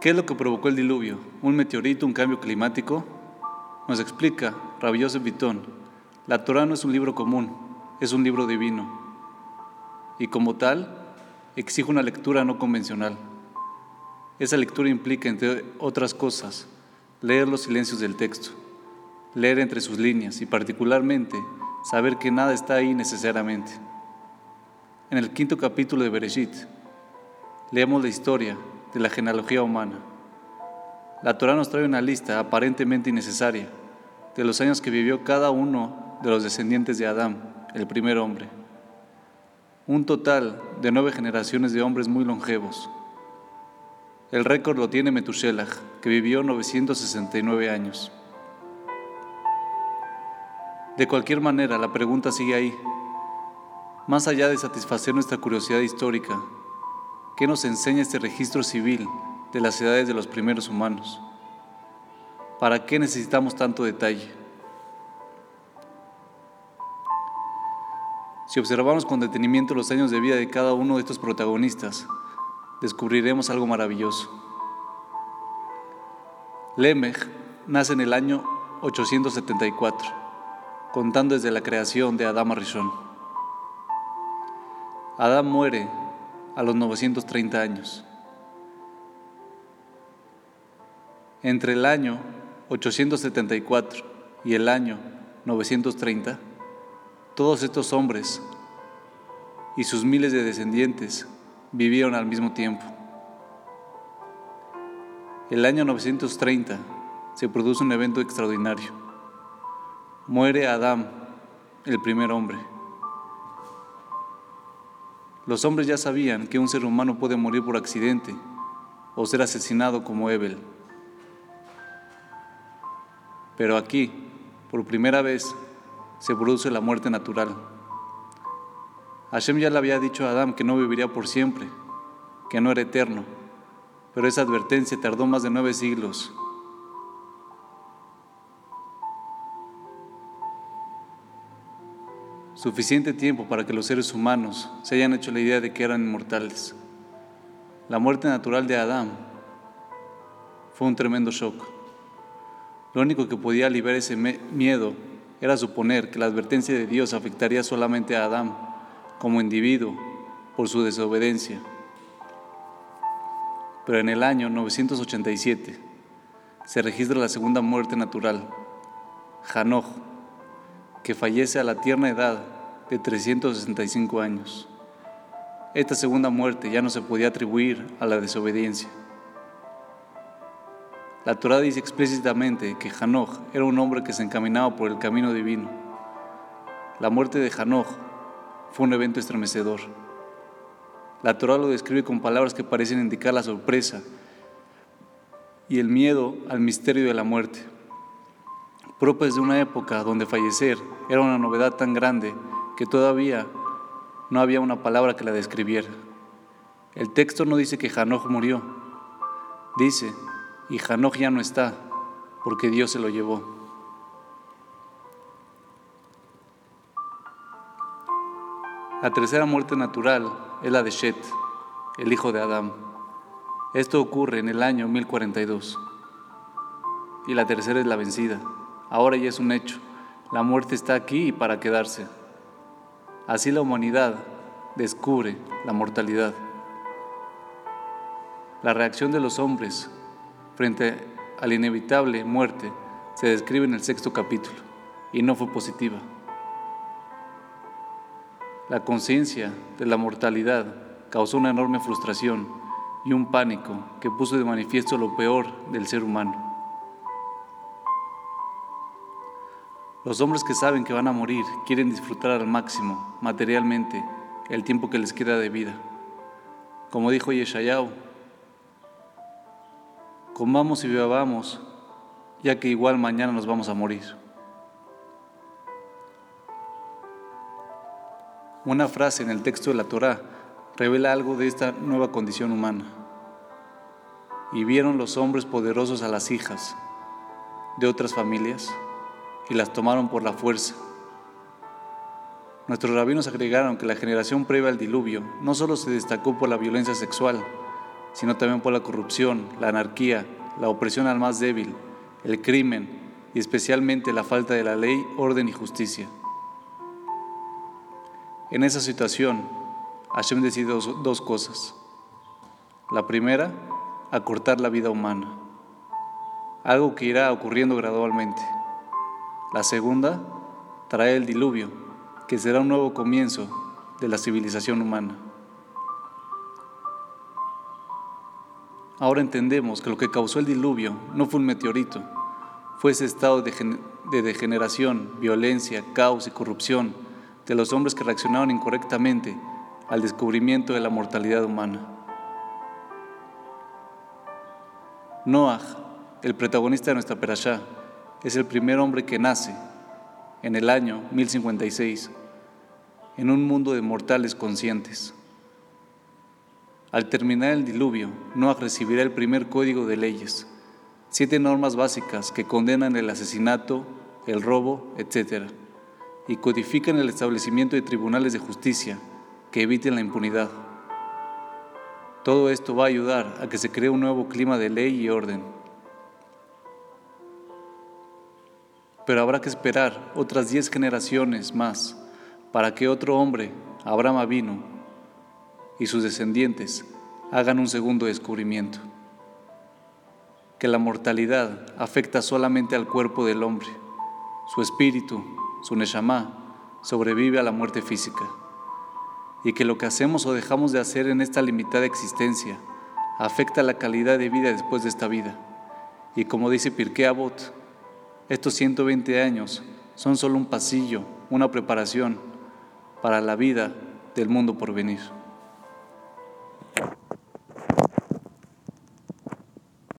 ¿Qué es lo que provocó el diluvio? ¿Un meteorito, un cambio climático? Nos explica Rabbi Yosef Vitón, la Torah no es un libro común, es un libro divino. Y como tal, exige una lectura no convencional. Esa lectura implica, entre otras cosas, leer los silencios del texto, leer entre sus líneas y particularmente saber que nada está ahí necesariamente. En el quinto capítulo de Bereshit, leemos la historia de la genealogía humana. La Torah nos trae una lista aparentemente innecesaria de los años que vivió cada uno de los descendientes de Adán, el primer hombre. Un total de nueve generaciones de hombres muy longevos. El récord lo tiene Metushelach, que vivió 969 años. De cualquier manera, la pregunta sigue ahí. Más allá de satisfacer nuestra curiosidad histórica, ¿Qué nos enseña este registro civil de las edades de los primeros humanos? ¿Para qué necesitamos tanto detalle? Si observamos con detenimiento los años de vida de cada uno de estos protagonistas, descubriremos algo maravilloso. Lemech nace en el año 874, contando desde la creación de Adán Rishon. Adán muere a los 930 años. Entre el año 874 y el año 930, todos estos hombres y sus miles de descendientes vivieron al mismo tiempo. El año 930 se produce un evento extraordinario. Muere Adán, el primer hombre. Los hombres ya sabían que un ser humano puede morir por accidente o ser asesinado como Ebel. Pero aquí, por primera vez, se produce la muerte natural. Hashem ya le había dicho a Adán que no viviría por siempre, que no era eterno, pero esa advertencia tardó más de nueve siglos suficiente tiempo para que los seres humanos se hayan hecho la idea de que eran inmortales. La muerte natural de Adán fue un tremendo shock. Lo único que podía aliviar ese miedo era suponer que la advertencia de Dios afectaría solamente a Adán como individuo por su desobediencia. Pero en el año 987 se registra la segunda muerte natural, Hanoj, que fallece a la tierna edad de 365 años. Esta segunda muerte ya no se podía atribuir a la desobediencia. La Torah dice explícitamente que Hanoj era un hombre que se encaminaba por el camino divino. La muerte de Hanoj fue un evento estremecedor. La Torah lo describe con palabras que parecen indicar la sorpresa y el miedo al misterio de la muerte propias de una época donde fallecer era una novedad tan grande que todavía no había una palabra que la describiera. El texto no dice que Hanoj murió, dice, y Hanoj ya no está, porque Dios se lo llevó. La tercera muerte natural es la de Shet, el hijo de Adán. Esto ocurre en el año 1042. Y la tercera es la vencida. Ahora ya es un hecho. La muerte está aquí y para quedarse. Así la humanidad descubre la mortalidad. La reacción de los hombres frente a la inevitable muerte se describe en el sexto capítulo y no fue positiva. La conciencia de la mortalidad causó una enorme frustración y un pánico que puso de manifiesto lo peor del ser humano. Los hombres que saben que van a morir quieren disfrutar al máximo, materialmente, el tiempo que les queda de vida. Como dijo Yeshayahu, comamos y bebamos, ya que igual mañana nos vamos a morir. Una frase en el texto de la Torá revela algo de esta nueva condición humana. Y vieron los hombres poderosos a las hijas de otras familias y las tomaron por la fuerza. Nuestros rabinos agregaron que la generación previa al diluvio no solo se destacó por la violencia sexual, sino también por la corrupción, la anarquía, la opresión al más débil, el crimen y especialmente la falta de la ley, orden y justicia. En esa situación, Hashem decide dos, cosas. La primera, acortar la vida humana, algo que irá ocurriendo gradualmente. La segunda, traer el diluvio, que será un nuevo comienzo de la civilización humana. Ahora entendemos que lo que causó el diluvio no fue un meteorito, fue ese estado de, degeneración, violencia, caos y corrupción de los hombres que reaccionaron incorrectamente al descubrimiento de la mortalidad humana. Noah, el protagonista de nuestra perashá, es el primer hombre que nace en el año 1056 en un mundo de mortales conscientes. Al terminar el diluvio, Noah recibirá el primer código de leyes, siete normas básicas que condenan el asesinato, el robo, etc., y codifican el establecimiento de tribunales de justicia que eviten la impunidad. Todo esto va a ayudar a que se cree un nuevo clima de ley y orden. Pero habrá que esperar otras diez generaciones más para que otro hombre, Abraham vino, y sus descendientes hagan un segundo descubrimiento. Que la mortalidad afecta solamente al cuerpo del hombre. Su espíritu, su neshama, sobrevive a la muerte física. Y que lo que hacemos o dejamos de hacer en esta limitada existencia afecta la calidad de vida después de esta vida. Y como dice Pirkei Avot, estos 120 años son solo un pasillo, una preparación para la vida del mundo por venir.